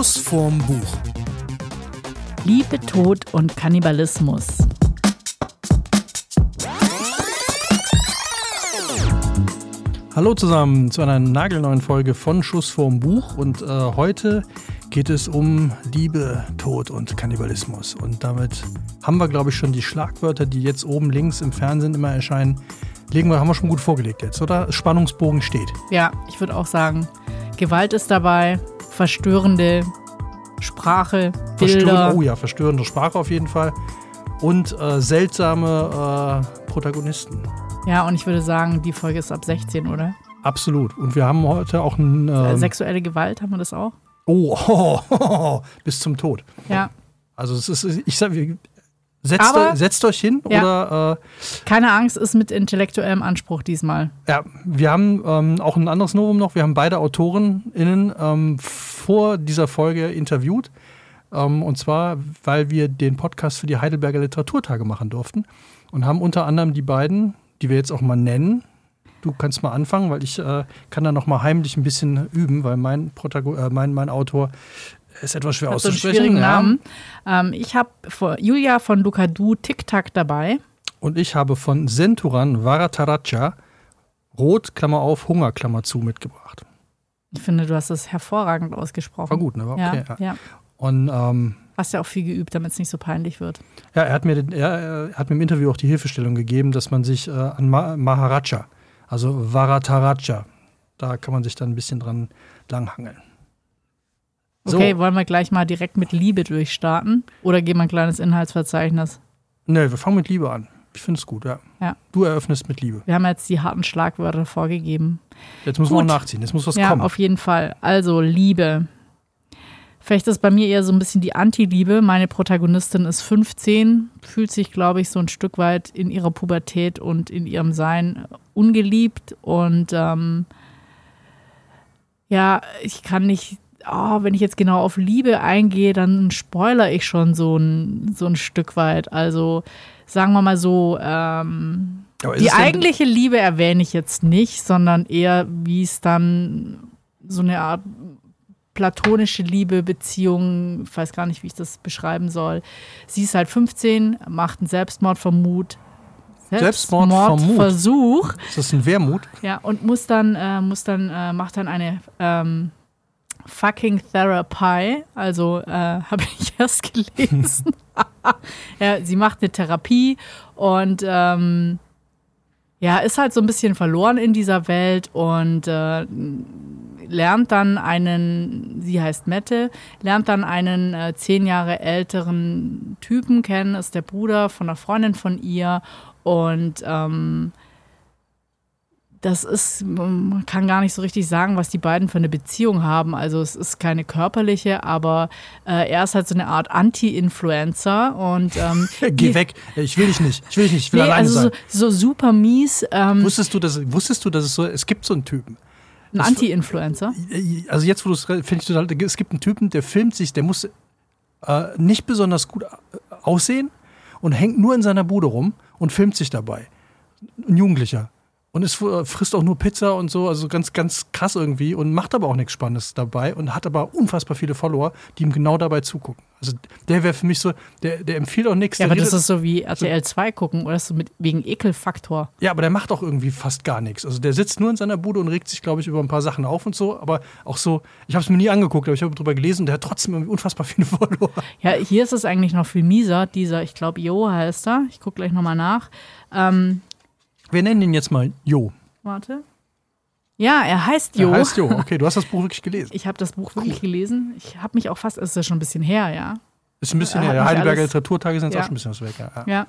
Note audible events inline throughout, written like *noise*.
Schuss vorm Buch. Liebe, Tod und Kannibalismus. Hallo zusammen zu einer nagelneuen Folge von Schuss vorm Buch und äh, heute geht es um Liebe, Tod und Kannibalismus. Und damit haben wir, glaube ich, schon die Schlagwörter, die jetzt oben links im Fernsehen immer erscheinen, legen wir, haben wir schon gut vorgelegt jetzt, oder? Spannungsbogen steht. Ja, ich würde auch sagen, Gewalt ist dabei, verstörende Sprache, Bilder. Verstörende, oh ja, verstörende Sprache auf jeden Fall. Und äh, seltsame äh, Protagonisten. Ja, und ich würde sagen, die Folge ist ab 16, oder? Absolut. Und wir haben heute auch ein. Äh, Ähm, Sexuelle Gewalt, haben wir das auch? oh, oh, oh, oh, bis zum Tod. Ja. Also es ist, ich sag, setzt, Aber- euch, setzt euch hin Ja. oder äh, Keine Angst, ist mit intellektuellem Anspruch diesmal. ja, wir haben ähm, auch ein anderes Novum noch. Wir haben beide AutorenInnen ähm, vor dieser Folge interviewt. Ähm, und zwar, weil wir den Podcast für die Heidelberger Literaturtage machen durften. Und haben unter anderem die beiden, die wir jetzt auch mal nennen. Du kannst mal anfangen, weil ich äh, kann da noch mal heimlich ein bisschen üben, weil mein, Protago äh, mein, mein Autor ist etwas schwer Hat so einen auszusprechen. schwierigen ja. Namen. Ähm, ich habe Julia von Lukadu Tic-Tac dabei. Und ich habe von Senturan Varataraja Rot, Klammer auf, Hunger, Klammer zu mitgebracht. Ich finde, du hast das hervorragend ausgesprochen. War gut, ne? War okay, ja, ja. ja. Und ähm, Hast ja auch viel geübt, damit es nicht so peinlich wird. ja, er hat, mir, den- er, er hat mir im Interview auch die Hilfestellung gegeben, dass man sich äh, an Ma Maharaja, also Varataraja, da kann man sich dann ein bisschen dran langhangeln. So. Okay, wollen wir gleich mal direkt mit Liebe durchstarten? Oder geben wir ein kleines Inhaltsverzeichnis? Ne, wir fangen mit Liebe an. Ich finde es gut, ja. Ja. Du eröffnest mit Liebe. Wir haben jetzt die harten Schlagwörter vorgegeben. Jetzt auch Gut. nachziehen. Jetzt muss was ja, kommen. auf jeden Fall. Also Liebe. Vielleicht ist bei mir eher so ein bisschen die Anti-Liebe. Meine Protagonistin ist 15, fühlt sich, glaube ich, so ein Stück weit in ihrer Pubertät und in ihrem Sein ungeliebt. Und ähm, ja, ich kann nicht, oh, wenn ich jetzt genau auf Liebe eingehe, dann spoiler ich schon so ein, so ein Stück weit. Also sagen wir mal so, ähm, die eigentliche Liebe erwähne ich jetzt nicht, sondern eher, wie es dann so eine Art platonische Liebe, Beziehung, ich weiß gar nicht, wie ich das beschreiben soll. Sie ist halt 15, macht einen Selbstmordvermut. Selbstmordvermut? Selbstmordversuch. Ist das ein Wermut? Ja, und muss dann, äh, muss dann, äh, macht dann eine ähm, fucking Therapy. Also äh, *laughs* habe ich erst gelesen. Ja, sie macht eine Therapie und ähm, ja, ist halt so ein bisschen verloren in dieser Welt und äh, lernt dann einen, sie heißt Mette, lernt dann einen äh, zehn Jahre älteren Typen kennen, ist der Bruder von einer Freundin von ihr und ähm, das ist, man kann gar nicht so richtig sagen, was die beiden für eine Beziehung haben. Also es ist keine körperliche, aber äh, er ist halt so eine Art Anti-Influencer und ähm, *laughs* Geh weg. Ich will dich nicht. Ich will dich nicht. Ich will Nee, alleine also sein. so, so super mies, ähm, Wusstest du, dass, wusstest du, dass es so, es gibt so einen Typen. ein Anti-Influencer. Also jetzt, wo du es finde ich total, es gibt einen Typen, der filmt sich, der muss äh, nicht besonders gut äh, aussehen und hängt nur in seiner Bude rum und filmt sich dabei. Ein Jugendlicher. Und es äh, frisst auch nur Pizza und so, also ganz, ganz krass irgendwie und macht aber auch nichts Spannendes dabei und hat aber unfassbar viele Follower, die ihm genau dabei zugucken. Also der wäre für mich so, der, der empfiehlt auch nichts. Ja, aber das ist so wie RTL 2 gucken oder so mit, wegen Ekelfaktor. Ja, aber der macht auch irgendwie fast gar nichts. Also der sitzt nur in seiner Bude und regt sich, glaube ich, über ein paar Sachen auf und so. Aber auch so, ich habe es mir nie angeguckt, aber ich habe drüber gelesen, der hat trotzdem irgendwie unfassbar viele *laughs* Follower. Ja, hier ist es eigentlich noch viel mieser. Dieser, ich glaube, Jo heißt er. Ich gucke gleich nochmal nach. Ähm, Wir nennen ihn jetzt mal Jo. warte. Ja, er heißt Jo. heißt Jo. Okay, du hast das Buch wirklich gelesen. Ich habe das Buch wirklich gelesen. Ich habe mich auch fast, es ist ja schon ein bisschen her, ja. Ist ein bisschen, Hat ja, der Heidelberger Literaturtage sind Ja. auch schon ein bisschen was weg. Ja. Ja.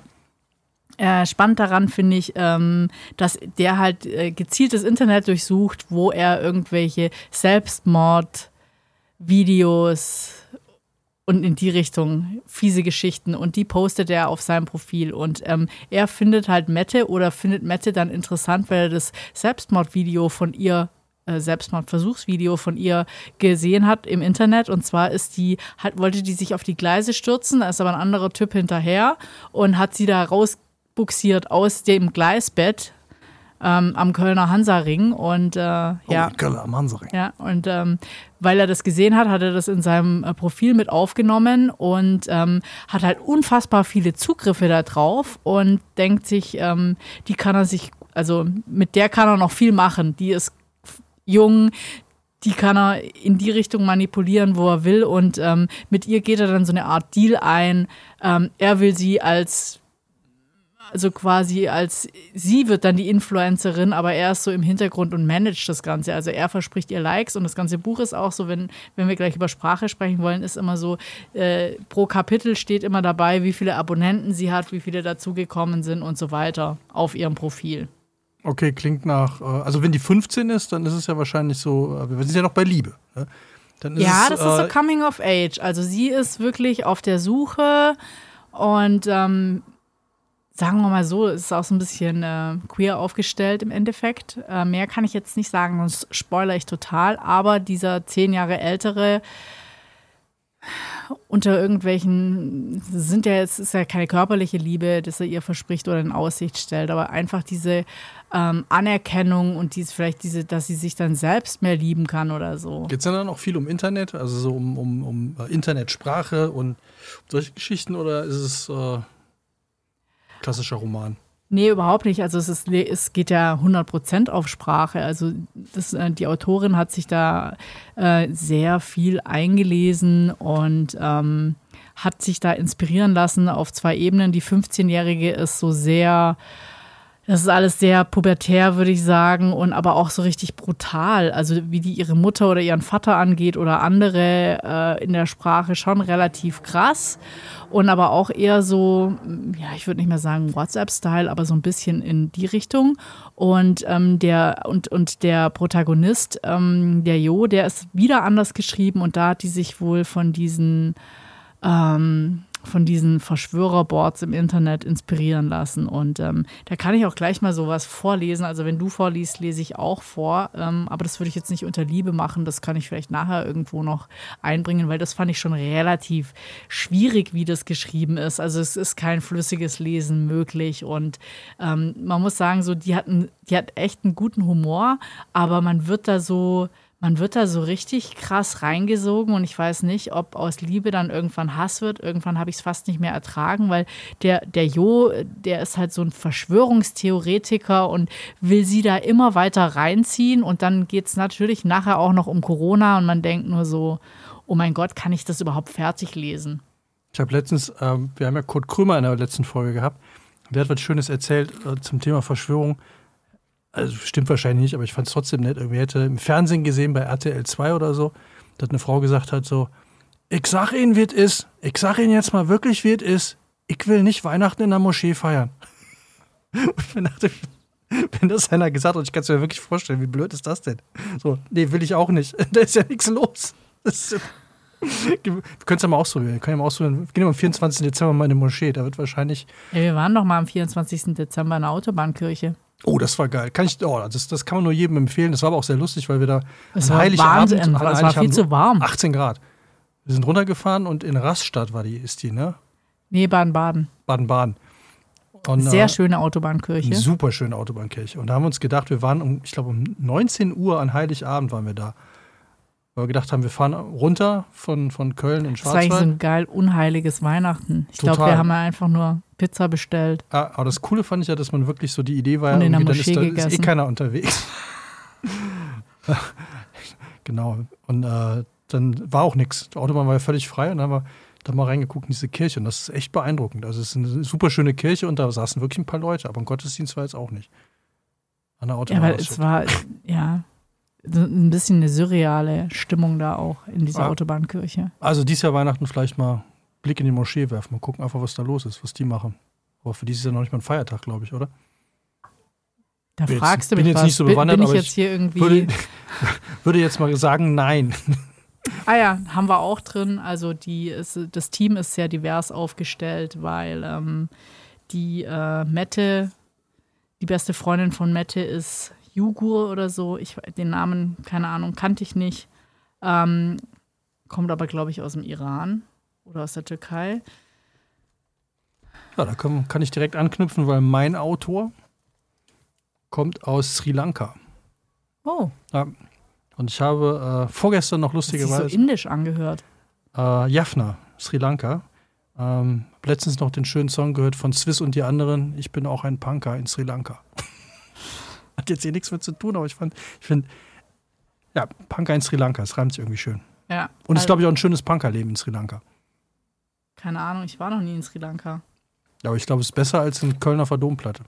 Äh, spannend daran finde ich, ähm, dass der halt äh, gezielt das Internet durchsucht, wo er irgendwelche Selbstmord-Videos und in die Richtung fiese Geschichten und die postet er auf seinem Profil und ähm, er findet halt Mette oder findet Mette dann interessant, weil er das Selbstmordvideo von ihr äh, Selbstmordversuchsvideo von ihr gesehen hat im Internet. Und zwar ist die, hat, wollte die sich auf die Gleise stürzen, da ist aber ein anderer Typ hinterher und hat sie da rausbuxiert aus dem Gleisbett. Ähm, am Kölner Hansaring und äh, ja. Oh, Kölner am Hansaring. Ja, und ähm, weil er das gesehen hat, hat er das in seinem äh, Profil mit aufgenommen und ähm, hat halt unfassbar viele Zugriffe da drauf und denkt sich, ähm, die kann er sich, also mit der kann er noch viel machen. Die ist jung, die kann er in die Richtung manipulieren, wo er will. Und ähm, mit ihr geht er dann so eine Art Deal ein. Ähm, er will sie als, also quasi als, sie wird dann die Influencerin, aber er ist so im Hintergrund und managt das Ganze. Also er verspricht ihr Likes und das ganze Buch ist auch so, wenn, wenn wir gleich über Sprache sprechen wollen, ist immer so, äh, pro Kapitel steht immer dabei, wie viele Abonnenten sie hat, wie viele dazugekommen sind und so weiter auf ihrem Profil. Okay, klingt nach. äh, Also, wenn die 15 ist, dann ist es ja wahrscheinlich so. äh, Wir sind ja noch bei Liebe. Ne? Dann ist Ja, es, das ist so äh, Coming of Age. Also sie ist wirklich auf der Suche und ähm, sagen wir mal so, ist auch so ein bisschen äh, queer aufgestellt im Endeffekt. Äh, mehr kann ich jetzt nicht sagen, sonst spoilere ich total. Aber dieser zehn Jahre ältere unter irgendwelchen, sind ja, es ist ja keine körperliche Liebe, dass er ihr verspricht oder in Aussicht stellt, aber einfach diese ähm, Anerkennung und dies, vielleicht diese, dass sie sich dann selbst mehr lieben kann oder so. Geht es dann auch viel um Internet, also so um, um, um äh, Internetsprache und solche Geschichten oder ist es äh, klassischer Roman? Nee, überhaupt nicht. Also es, ist, es geht ja 100% auf Sprache. Also das, äh, die Autorin hat sich da äh, sehr viel eingelesen und ähm, hat sich da inspirieren lassen auf zwei Ebenen. Die 15-Jährige ist so sehr, das ist alles sehr pubertär, würde ich sagen, und aber auch so richtig brutal. Also wie die ihre Mutter oder ihren Vater angeht oder andere äh, in der Sprache schon relativ krass. Und aber auch eher so, ja, ich würde nicht mehr sagen WhatsApp-Style, aber so ein bisschen in die Richtung. Und ähm, der und, und der Protagonist, ähm, der Jo, der ist wieder anders geschrieben und da hat die sich wohl von diesen ähm, von diesen Verschwörerboards im Internet inspirieren lassen. Und ähm, da kann ich auch gleich mal sowas vorlesen. Also wenn du vorliest, lese ich auch vor. Ähm, aber das würde ich jetzt nicht unter Liebe machen. Das kann ich vielleicht nachher irgendwo noch einbringen, weil das fand ich schon relativ schwierig, wie das geschrieben ist. Also es ist kein flüssiges Lesen möglich. Und ähm, man muss sagen, so die hatten, die hat echt einen guten Humor, aber man wird da so man wird da so richtig krass reingesogen und ich weiß nicht, ob aus Liebe dann irgendwann Hass wird. Irgendwann habe ich es fast nicht mehr ertragen, weil der, der Jo, der ist halt so ein Verschwörungstheoretiker und will sie da immer weiter reinziehen und dann geht es natürlich nachher auch noch um Corona und man denkt nur so, oh mein Gott, kann ich das überhaupt fertig lesen? Ich habe letztens, ähm, wir haben ja Kurt Krömer in der letzten Folge gehabt. Der hat was Schönes erzählt äh, zum Thema Verschwörung. Also stimmt wahrscheinlich nicht, aber ich fand es trotzdem nett. Irgendwie hätte im Fernsehen gesehen bei RTL 2 oder so, dass eine Frau gesagt hat: so, ich sag Ihnen, wie es ist. Ich sag Ihnen jetzt mal wirklich, wie es ist. Ich will nicht Weihnachten in der Moschee feiern. *laughs* Und ich dachte, wenn das einer gesagt hat, ich kann es mir wirklich vorstellen, wie blöd ist das denn? So, nee, will ich auch nicht. *laughs* Da ist ja nichts los. Das ist, wir können es ja mal ausprobieren. Wir können ja mal ausprobieren. Wir gehen am 24. Dezember mal in die Moschee. Da wird wahrscheinlich. Ja, wir waren doch mal am 24. Dezember in der Autobahnkirche. Oh, das war geil. Kann ich, oh, das, das kann man nur jedem empfehlen. Das war aber auch sehr lustig, weil wir da Es an war Heiligabend, Wahnsinn. an Es war viel zu warm. 18 Grad. Wir sind runtergefahren und in Rastatt war die, ist die, ne? Nee, Baden-Baden. Baden-Baden. Und, Sehr äh, schöne Autobahnkirche. Eine super schöne Autobahnkirche. Und da haben wir uns gedacht, wir waren um, ich glaube, um 19 Uhr an Heiligabend waren wir da. Weil wir gedacht haben, wir fahren runter von, von Köln in Das war eigentlich so Schwarzwald. ein geil unheiliges Weihnachten. Ich glaube, wir haben ja einfach nur Pizza bestellt. Ah, aber das Coole fand ich ja, dass man wirklich so die Idee war, Und in der irgendwie, dann ist, da, ist eh keiner unterwegs. *laughs* genau. Und äh, dann war auch nichts. Die Autobahn war ja völlig frei und dann haben wir da mal reingeguckt in diese Kirche. Und das ist echt beeindruckend. Also es ist eine super schöne Kirche und da saßen wirklich ein paar Leute, aber im Gottesdienst war jetzt auch nicht. An der Ja, Autobahn. weil war es war, ja, ein bisschen eine surreale Stimmung da auch in dieser Ah. Autobahnkirche. Also dieses Jahr Weihnachten vielleicht mal Blick in die Moschee werfen. Mal gucken einfach, was da los ist, was die machen. Aber für dieses Jahr noch nicht mal ein Feiertag, glaube ich, oder? Da Bin jetzt- fragst du bin mich jetzt was. nicht so Bin- bewandert, bin ich aber jetzt ich hier irgendwie. Würde, *laughs* würde jetzt mal sagen, nein. *laughs* Ah ja, haben wir auch drin. Also die ist, das Team ist sehr divers aufgestellt, weil ähm, die äh, Mette, die beste Freundin von Mette ist Jugur oder so. Ich den Namen, keine Ahnung, kannte ich nicht. Ähm, kommt aber, glaube ich, aus dem Iran oder aus der Türkei. Ja, da kann, kann ich direkt anknüpfen, weil mein Autor kommt aus Sri Lanka. Oh, Ja. Und ich habe äh, vorgestern noch sich so lustigerweise indisch angehört. äh, Jaffna, Sri Lanka. Ähm, letztens noch den schönen Song gehört von Swiss und die anderen. Ich bin auch ein Punker in Sri Lanka. *laughs* Hat jetzt hier nichts mit zu tun, aber ich fand, ich finde, ja, Punker in Sri Lanka, es reimt sich irgendwie schön. Ja. Und es ist, also, glaube ich, auch ein schönes Punkerleben in Sri Lanka. Keine Ahnung, ich war noch nie in Sri Lanka. Ja, Aber ich glaube, es ist besser als in Kölner Verdomplatte.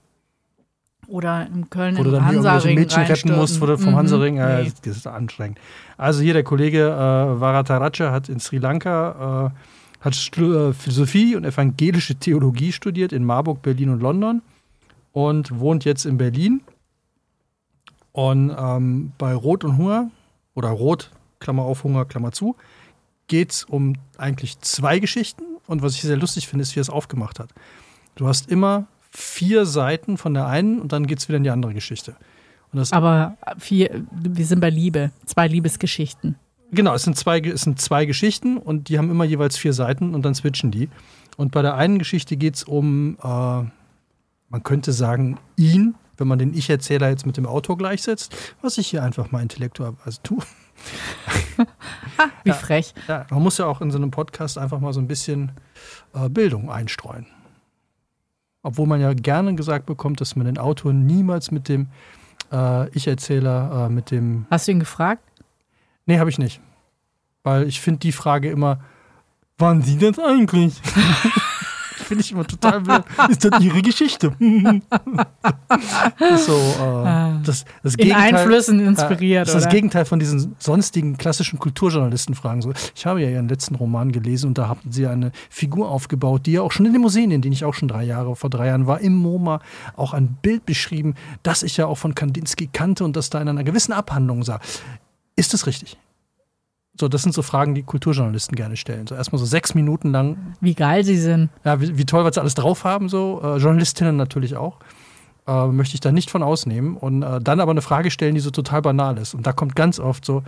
Oder in Köln Wo du im dann Hansaring Mädchen retten musst wo du vom Mhm. Hansaring. Ja, Nee. das ist anstrengend. Also hier der Kollege äh, Varataraja hat in Sri Lanka äh, hat Stu- äh, Philosophie und evangelische Theologie studiert in Marburg, Berlin und London und wohnt jetzt in Berlin. Und ähm, bei Rot und Hunger oder Rot, Klammer auf, Hunger, Klammer zu, geht es um eigentlich zwei Geschichten. Und was ich sehr lustig finde, ist, wie er es aufgemacht hat. Du hast immer vier Seiten von der einen und dann geht es wieder in die andere Geschichte. Aber vier, wir sind bei Liebe. Zwei Liebesgeschichten. genau, es sind, zwei, es sind zwei Geschichten und die haben immer jeweils vier Seiten und dann switchen die. Und bei der einen Geschichte geht es um, äh, man könnte sagen, ihn, wenn man den Ich-Erzähler jetzt mit dem Autor gleichsetzt, was ich hier einfach mal intellektuellerweise tue. *laughs* Wie Ja. frech. Ja, man muss ja auch in so einem Podcast einfach mal so ein bisschen äh, Bildung einstreuen. Obwohl man ja gerne gesagt bekommt, dass man den Autor niemals mit dem äh, Ich-Erzähler, äh, mit dem. Hast du ihn gefragt? Nee, habe ich nicht. Weil ich finde die Frage immer, waren Sie das eigentlich? *laughs* finde ich immer total blöd. *laughs* Ist das Ihre Geschichte? das *laughs* so, äh, das, das In Gegenteil- Einflüssen inspiriert, Das ist das oder? Gegenteil von diesen sonstigen klassischen Kulturjournalistenfragen. So, ich habe ja Ihren letzten Roman gelesen und da haben Sie eine Figur aufgebaut, die ja auch schon in den Museen, in denen ich auch schon drei Jahre, vor drei Jahren war, im MoMA auch ein Bild beschrieben, das ich ja auch von Kandinsky kannte und das da in einer gewissen Abhandlung sah. Ist das richtig? So, das sind so Fragen, die Kulturjournalisten gerne stellen. So erstmal so sechs Minuten lang Wie geil sie sind. ja, wie, wie toll, was sie alles drauf haben, so. Äh, Journalistinnen natürlich auch. Äh, möchte ich da nicht von ausnehmen. Und äh, dann aber eine Frage stellen, die so total banal ist. Und da kommt ganz oft so,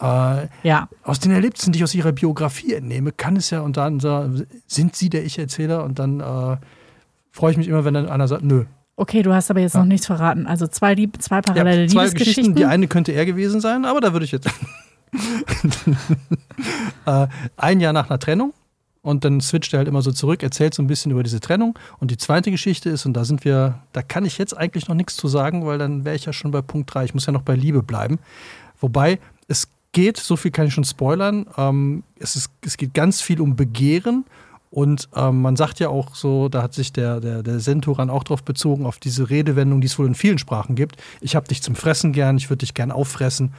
äh, Ja. aus den Erlebnissen, die ich aus ihrer Biografie entnehme, kann es ja, und dann so, sind sie der Ich-Erzähler? Und dann äh, freue ich mich immer, wenn dann einer sagt, nö. Okay, du hast aber jetzt Ja. noch nichts verraten. Also zwei, Lieb zwei Ja, parallele zwei Liebesgeschichten. Geschichten, die eine könnte er gewesen sein, aber da würde ich jetzt. *laughs* äh, ein Jahr nach einer Trennung und dann switcht er halt immer so zurück, erzählt so ein bisschen über diese Trennung. Und die zweite Geschichte ist, und da sind wir, da kann ich jetzt eigentlich noch nichts zu sagen, weil dann wäre ich ja schon bei Punkt 3. Ich muss ja noch bei Liebe bleiben. Wobei es geht, so viel kann ich schon spoilern, ähm, es, ist, es geht ganz viel um Begehren. Und ähm, man sagt ja auch so, da hat sich der, der, der Senturan auch drauf bezogen, auf diese Redewendung, die es wohl in vielen Sprachen gibt. Ich habe dich zum Fressen gern, ich würde dich gern auffressen.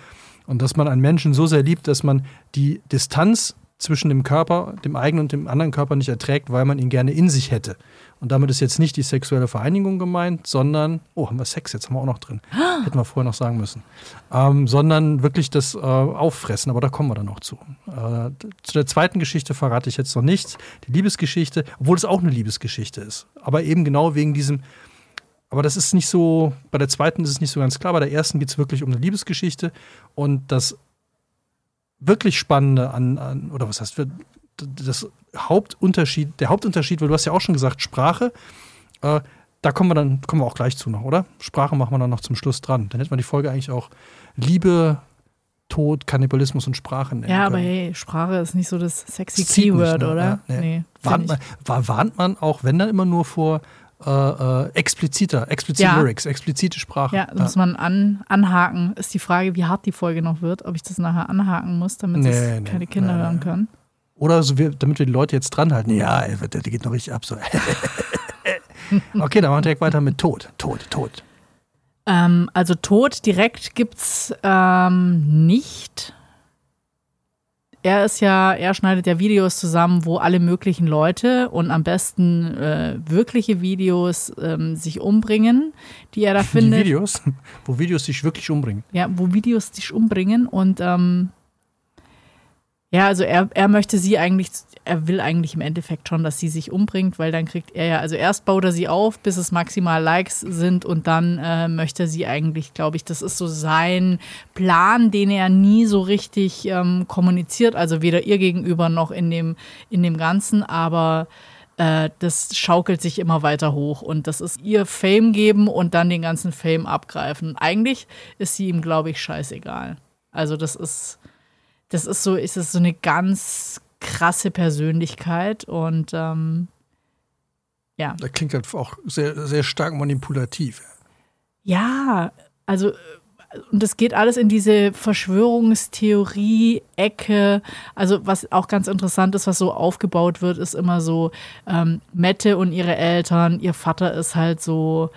Und dass man einen Menschen so sehr liebt, dass man die Distanz zwischen dem Körper, dem eigenen und dem anderen Körper nicht erträgt, weil man ihn gerne in sich hätte. Und damit ist jetzt nicht die sexuelle Vereinigung gemeint, sondern, oh, haben wir Sex jetzt, haben wir auch noch drin. *gasps* Hätten wir vorher noch sagen müssen. Ähm, sondern wirklich das äh, Auffressen, aber da kommen wir dann noch zu. Äh, zu der zweiten Geschichte verrate ich jetzt noch nichts. Die Liebesgeschichte, obwohl es auch eine Liebesgeschichte ist. Aber eben genau wegen diesem, aber das ist nicht so, bei der zweiten ist es nicht so ganz klar, bei der ersten geht es wirklich um eine Liebesgeschichte und das wirklich Spannende an, an oder was heißt, das Hauptunterschied, der Hauptunterschied, weil du hast ja auch schon gesagt, Sprache, äh, da kommen wir dann, kommen wir auch gleich zu noch, oder? Sprache machen wir dann noch zum Schluss dran. Dann hätten wir die Folge eigentlich auch Liebe, Tod, Kannibalismus und Sprache nennen Ja, aber können. hey, Sprache ist nicht so das sexy nicht, Keyword, ne? oder? Ja, nee. nee. warnt, man, war, warnt man auch, wenn dann immer nur vor äh, äh, expliziter, explizite Ja. Lyrics, explizite Sprache. Ja, das muss man an, anhaken. Ist die Frage, wie hart die Folge noch wird, ob ich das nachher anhaken muss, damit Nee, es nee, keine Kinder nee, hören können. Oder so, wir, damit wir die Leute jetzt dran halten. Ja, der geht noch richtig ab. So. *laughs* okay, dann machen wir direkt weiter mit Tod. Tod, Tod. Ähm, also Tod direkt gibt's ähm, nicht. Er ist ja, er schneidet ja Videos zusammen, wo alle möglichen Leute und am besten äh, wirkliche Videos ähm, sich umbringen, die er da *laughs* Die findet. Videos, *laughs* wo Videos dich wirklich umbringen. Ja, wo Videos sich umbringen und ähm, ja, also er, er möchte sie eigentlich, er will eigentlich im Endeffekt schon, dass sie sich umbringt, weil dann kriegt er ja, also erst baut er sie auf, bis es maximal Likes sind und dann äh, möchte sie eigentlich, glaube ich, das ist so sein Plan, den er nie so richtig ähm, kommuniziert, also weder ihr gegenüber noch in dem, in dem Ganzen, aber äh, das schaukelt sich immer weiter hoch und das ist ihr Fame geben und dann den ganzen Fame abgreifen. Eigentlich ist sie ihm, glaube ich, scheißegal. Also das ist, das ist so, ist es so eine ganz krasse Persönlichkeit und ähm, ja. Das klingt halt auch sehr, sehr stark manipulativ. Ja, also und das geht alles in diese Verschwörungstheorie-Ecke. Also was auch ganz interessant ist, was so aufgebaut wird, ist immer so ähm, Mette und ihre Eltern. Ihr Vater ist halt so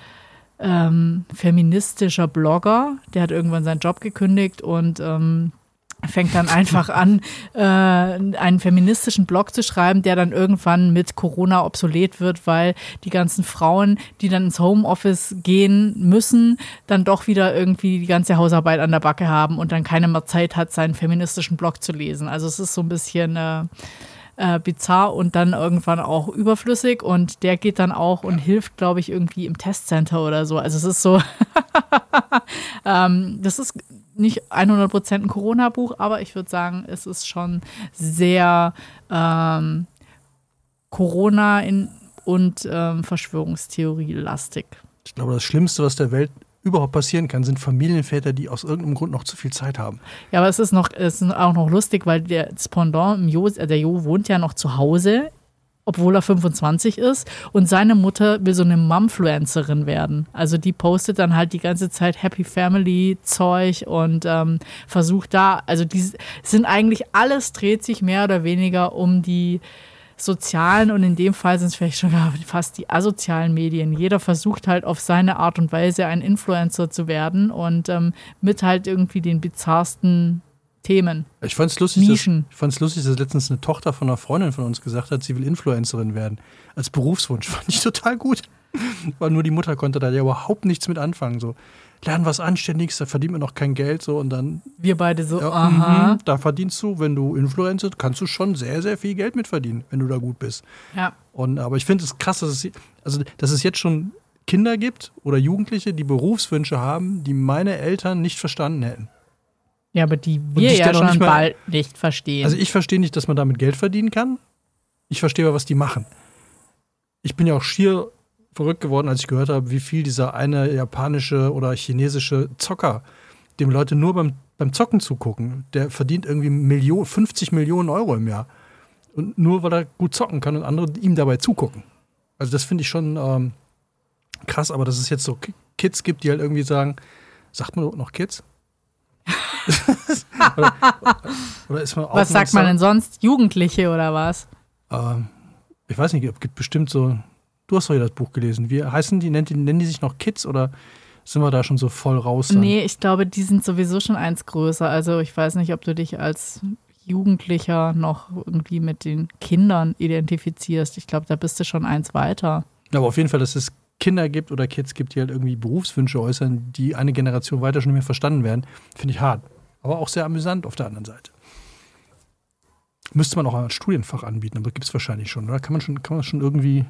ähm, feministischer Blogger. Der hat irgendwann seinen Job gekündigt und ähm, fängt dann einfach an, äh, einen feministischen Blog zu schreiben, der dann irgendwann mit Corona obsolet wird, weil die ganzen Frauen, die dann ins Homeoffice gehen müssen, dann doch wieder irgendwie die ganze Hausarbeit an der Backe haben und dann keine mehr Zeit hat, seinen feministischen Blog zu lesen. Also es ist so ein bisschen äh, äh, bizarr und dann irgendwann auch überflüssig und der geht dann auch und hilft, glaube ich, irgendwie im Testcenter oder so. Also es ist so, *laughs* ähm, das ist nicht 100% ein Corona-Buch, aber ich würde sagen, es ist schon sehr ähm, Corona in, und ähm, Verschwörungstheorie-lastig. Ich glaube, das Schlimmste, was der Welt überhaupt passieren kann, sind Familienväter, die aus irgendeinem Grund noch zu viel Zeit haben. Ja, aber es ist noch, es ist auch noch lustig, weil der Pendant, jo, äh, der Jo wohnt ja noch zu Hause obwohl er 25 ist. Und seine Mutter will so eine Mumfluencerin werden. Also die postet dann halt die ganze Zeit Happy Family Zeug und ähm, versucht da, also die sind eigentlich alles dreht sich mehr oder weniger um die sozialen und in dem Fall sind es vielleicht schon *laughs* fast die asozialen Medien. Jeder versucht halt auf seine Art und Weise ein Influencer zu werden und ähm, mit halt irgendwie den bizarrsten Themen. Ich fand es lustig, dass, lustig, dass letztens eine Tochter von einer Freundin von uns gesagt hat, sie will Influencerin werden. Als Berufswunsch. *laughs* Fand ich total gut. Weil nur die Mutter konnte da ja überhaupt nichts mit anfangen. So, lernen was Anständiges, da verdient man noch kein Geld. So, und dann. Wir beide so, ja, aha. Mh, da verdienst du, wenn du Influencer, kannst du schon sehr, sehr viel Geld mit verdienen, wenn du da gut bist. Ja. Und, aber ich finde es krass, dass es, also, dass es jetzt schon Kinder gibt oder Jugendliche, die Berufswünsche haben, die meine Eltern nicht verstanden hätten. Ja, aber die wir ja schon nicht mal, bald nicht verstehen. Also ich verstehe nicht, dass man damit Geld verdienen kann. Ich verstehe aber, was die machen. Ich bin ja auch schier verrückt geworden, als ich gehört habe, wie viel dieser eine japanische oder chinesische Zocker, dem Leute nur beim, beim Zocken zugucken, der verdient irgendwie Million, 50 Millionen Euro im Jahr. Und nur weil er gut zocken kann und andere ihm dabei zugucken. Also das finde ich schon ähm, krass, aber dass es jetzt so Kids gibt, die halt irgendwie sagen, sagt man noch Kids? Oder, *laughs* oder, ist man was sagt man denn sonst? Jugendliche oder was? Ähm, ich weiß nicht, es gibt bestimmt so. Du hast doch ja das Buch gelesen. Wie heißen die? Nennen, die? nennen die sich noch Kids oder sind wir da schon so voll raus? Dann? Nee, ich glaube, die sind sowieso schon eins größer. Also ich weiß nicht, ob du dich als Jugendlicher noch irgendwie mit den Kindern identifizierst. Ich glaube, da bist du schon eins weiter. Aber auf jeden Fall, dass es Kinder gibt oder Kids gibt, die halt irgendwie Berufswünsche äußern, die eine Generation weiter schon nicht mehr verstanden werden, finde ich hart aber auch sehr amüsant auf der anderen Seite. Müsste man auch ein Studienfach anbieten, aber gibt es wahrscheinlich schon, oder? Kann man schon, kann man schon irgendwie.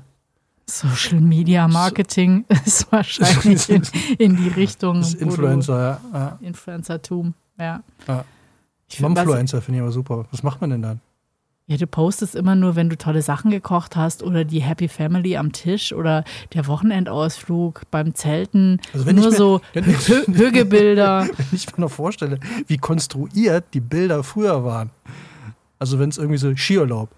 Social Media Marketing so, *laughs* ist wahrscheinlich *laughs* in, in, die Richtung. Das Influencer, ja. ja. Influencertum, ja. ja. Momfluencer finde ich aber super. Was macht man denn dann? Ja, du postest immer nur, wenn du tolle Sachen gekocht hast oder die Happy Family am Tisch oder der Wochenendausflug beim Zelten. Also wenn nur ich mir, so *laughs* Hügelbilder. *laughs* Wenn ich mir noch vorstelle, wie konstruiert die Bilder früher waren. Also wenn es irgendwie so Skiurlaub.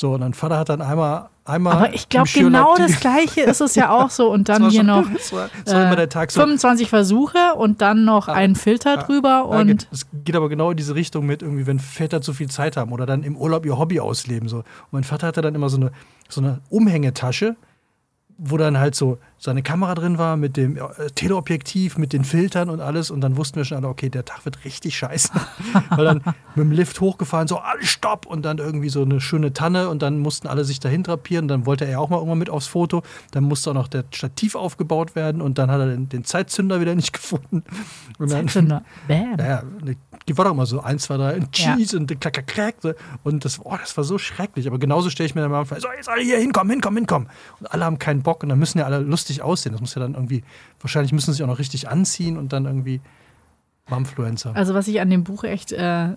So, und dann Vater hat dann einmal Einmal Aber ich glaube, genau das Gleiche ist es ja auch so. Und *laughs* dann hier noch *laughs* äh, so. 25 Versuche und dann noch ah, einen Filter ah, drüber. Ah, und es geht aber genau in diese Richtung mit, irgendwie, wenn Väter zu viel Zeit haben oder dann im Urlaub ihr Hobby ausleben. So. Und mein Vater hatte dann immer so eine, so eine Umhängetasche wo dann halt so seine Kamera drin war mit dem äh, Teleobjektiv, mit den Filtern und alles. Und dann wussten wir schon alle, okay, der Tag wird richtig scheiße. *laughs* Weil dann mit dem Lift hochgefahren, so, alles stopp! Und dann irgendwie so eine schöne Tanne und dann mussten alle sich dahin drapieren. Dann wollte er auch mal irgendwann mit aufs Foto. Dann musste auch noch der Stativ aufgebaut werden und dann hat er den, den Zeitzünder wieder nicht *laughs* gefunden. Und dann, Zeitzünder? Bam. Ja, die war doch immer so eins, zwei, drei, und Cheese ja. und klack, klack, klack. Und das, oh, das war so schrecklich. Aber genauso stelle ich mir dann mal vor, so, jetzt alle hier hinkommen, hinkommen, hinkommen. Und alle haben keinen Bock und dann müssen ja alle lustig aussehen. Das muss ja dann irgendwie, wahrscheinlich müssen sie sich auch noch richtig anziehen und dann irgendwie Mumfluencer. Also, was ich an dem Buch echt äh,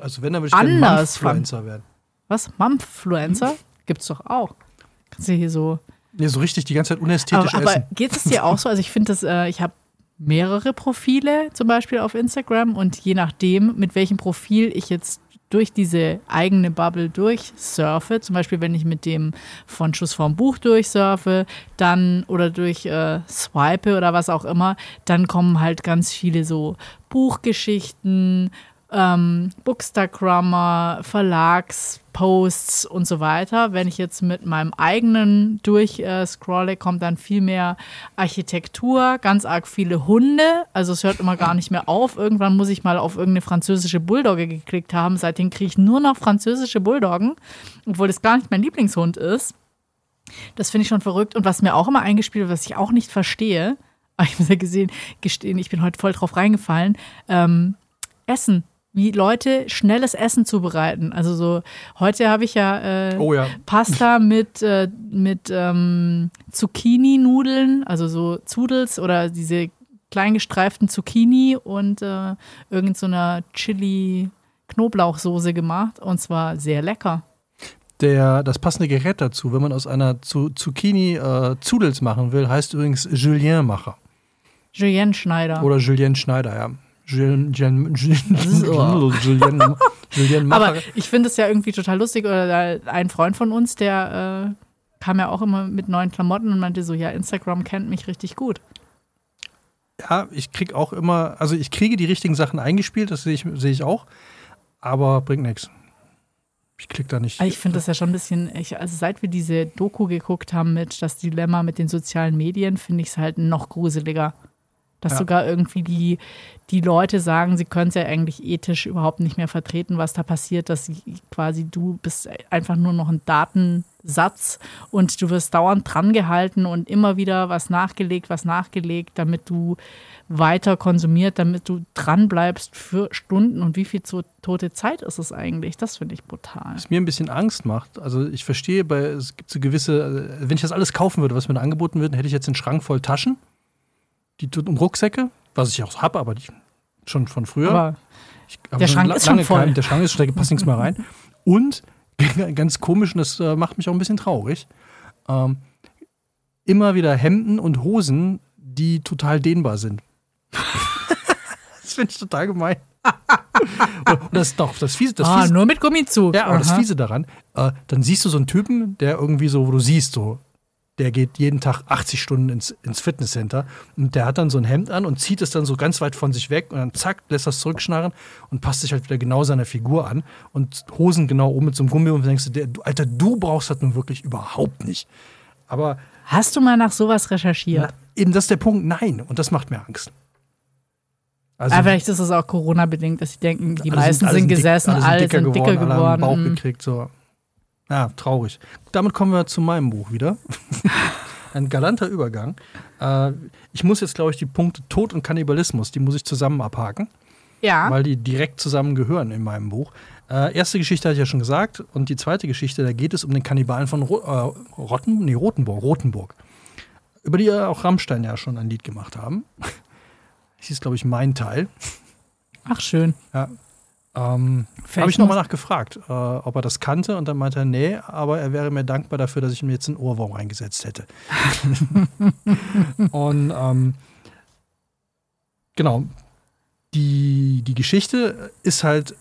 also wenn, dann würde ich gerne Mumfluencer werden. Was? Mumfluencer? Gibt's doch auch. Kannst du hier so. Nee, so richtig die ganze Zeit unästhetisch Aber, aber essen. geht es dir auch so? Also ich finde das, äh, ich habe mehrere Profile zum Beispiel auf Instagram und je nachdem, mit welchem Profil ich jetzt durch diese eigene Bubble durchsurfe, zum Beispiel wenn ich mit dem von Schuss vorm Buch durchsurfe, dann oder durch äh, Swipe oder was auch immer, dann kommen halt ganz viele so Buchgeschichten, ähm, Bookstagrammer, Verlagsposts und so weiter. Wenn ich jetzt mit meinem eigenen durchscrolle, äh, kommt dann viel mehr Architektur, ganz arg viele Hunde. Also es hört immer gar nicht mehr auf. Irgendwann muss ich mal auf irgendeine französische Bulldogge geklickt haben. Seitdem kriege ich nur noch französische Bulldoggen, obwohl das gar nicht mein Lieblingshund ist. Das finde ich schon verrückt. Und was mir auch immer eingespielt wird, was ich auch nicht verstehe, aber *laughs* ich muss ja gesehen, gestehen, ich bin heute voll drauf reingefallen, ähm, Essen wie Leute schnelles Essen zubereiten. Also so, heute habe ich ja, äh, Oh ja. Pasta mit, äh, mit ähm, Zucchini-Nudeln, also so Zudels oder diese kleingestreiften Zucchini und äh, irgend so einer Chili-Knoblauchsoße gemacht und zwar sehr lecker. Der, das passende Gerät dazu, wenn man aus einer Zu Zucchini äh, Zudels machen will, heißt übrigens Julien-Macher. Julien Schneider. Oder Julien Schneider, ja. Julien Macher. Aber ich finde es ja irgendwie total lustig. Oder ein Freund von uns, der äh, kam ja auch immer mit neuen Klamotten und meinte so, ja, Instagram kennt mich richtig gut. Ja, ich krieg auch immer, also ich kriege die richtigen Sachen eingespielt, das sehe ich, sehe ich auch, aber bringt nichts. Ich klick da nicht. Ich finde das ja schon ein bisschen, ich, also seit wir diese Doku geguckt haben mit das Dilemma mit den sozialen Medien, finde ich es halt noch gruseliger. Dass Ja. sogar irgendwie die, die Leute sagen, sie können es ja eigentlich ethisch überhaupt nicht mehr vertreten, was da passiert, dass quasi du bist einfach nur noch ein Datensatz und du wirst dauernd dran gehalten und immer wieder was nachgelegt, was nachgelegt, damit du weiter konsumiert, damit du dran bleibst für Stunden und wie viel zu, tote Zeit ist es eigentlich? Das finde ich brutal. Was mir ein bisschen Angst macht, also ich verstehe, bei, es gibt so gewisse, also wenn ich das alles kaufen würde, was mir da angeboten wird, hätte ich jetzt einen Schrank voll Taschen die, und Rucksäcke, was ich auch habe, aber die, schon von früher. Aber Ich habe Der schon Schrank ist schon voll. keinen- der Schrank ist, da passt nichts mehr rein. *laughs* Und *laughs* ganz komisch, und das äh, macht mich auch ein bisschen traurig, ähm, immer wieder Hemden und Hosen, die total dehnbar sind. *laughs* das finde ich total gemein. und das doch, das fiese, das ah, fiese, nur mit Gummizug. ja, aber das Aha. fiese daran, äh, dann siehst du so einen Typen, der irgendwie so, wo du siehst, so, der geht jeden Tag 80 Stunden ins, ins Fitnesscenter und der hat dann so ein Hemd an und zieht es dann so ganz weit von sich weg und dann zack, lässt das zurückschnarren und passt sich halt wieder genau seiner Figur an und Hosen genau oben mit so einem Gummi und denkst du, der, Alter, du brauchst das nun wirklich überhaupt nicht. Aber Hast du mal nach sowas recherchiert? na, eben das ist der Punkt, nein, und das macht mir Angst. Also, Aber vielleicht ist es auch Corona-bedingt, dass sie denken, die alle meisten alle sind, dick- gesessen, alle sind dicker alle haben geworden. Bauch Mhm. gekriegt, so. Ja, traurig. Damit kommen wir zu meinem Buch wieder. *laughs* Ein galanter Übergang. Äh, ich muss jetzt, glaube ich, die Punkte Tod und Kannibalismus, die muss ich zusammen abhaken, Ja, weil die direkt zusammen gehören in meinem Buch. Äh, erste Geschichte hatte ich ja schon gesagt und die zweite Geschichte, da geht es um den Kannibalen von Ro äh, Rotten, nee, Rotenburg, Rotenburg. Über die ja auch Rammstein ja schon ein Lied gemacht haben. Das *laughs* hieß, glaube ich, mein Teil. ach schön. Ja. Ähm, habe ich nochmal nachgefragt, äh, ob er das kannte und dann meinte er, nee, aber er wäre mir dankbar dafür, dass ich ihm jetzt einen Ohrwurm reingesetzt hätte. *laughs* und ähm, genau, die, die Geschichte ist halt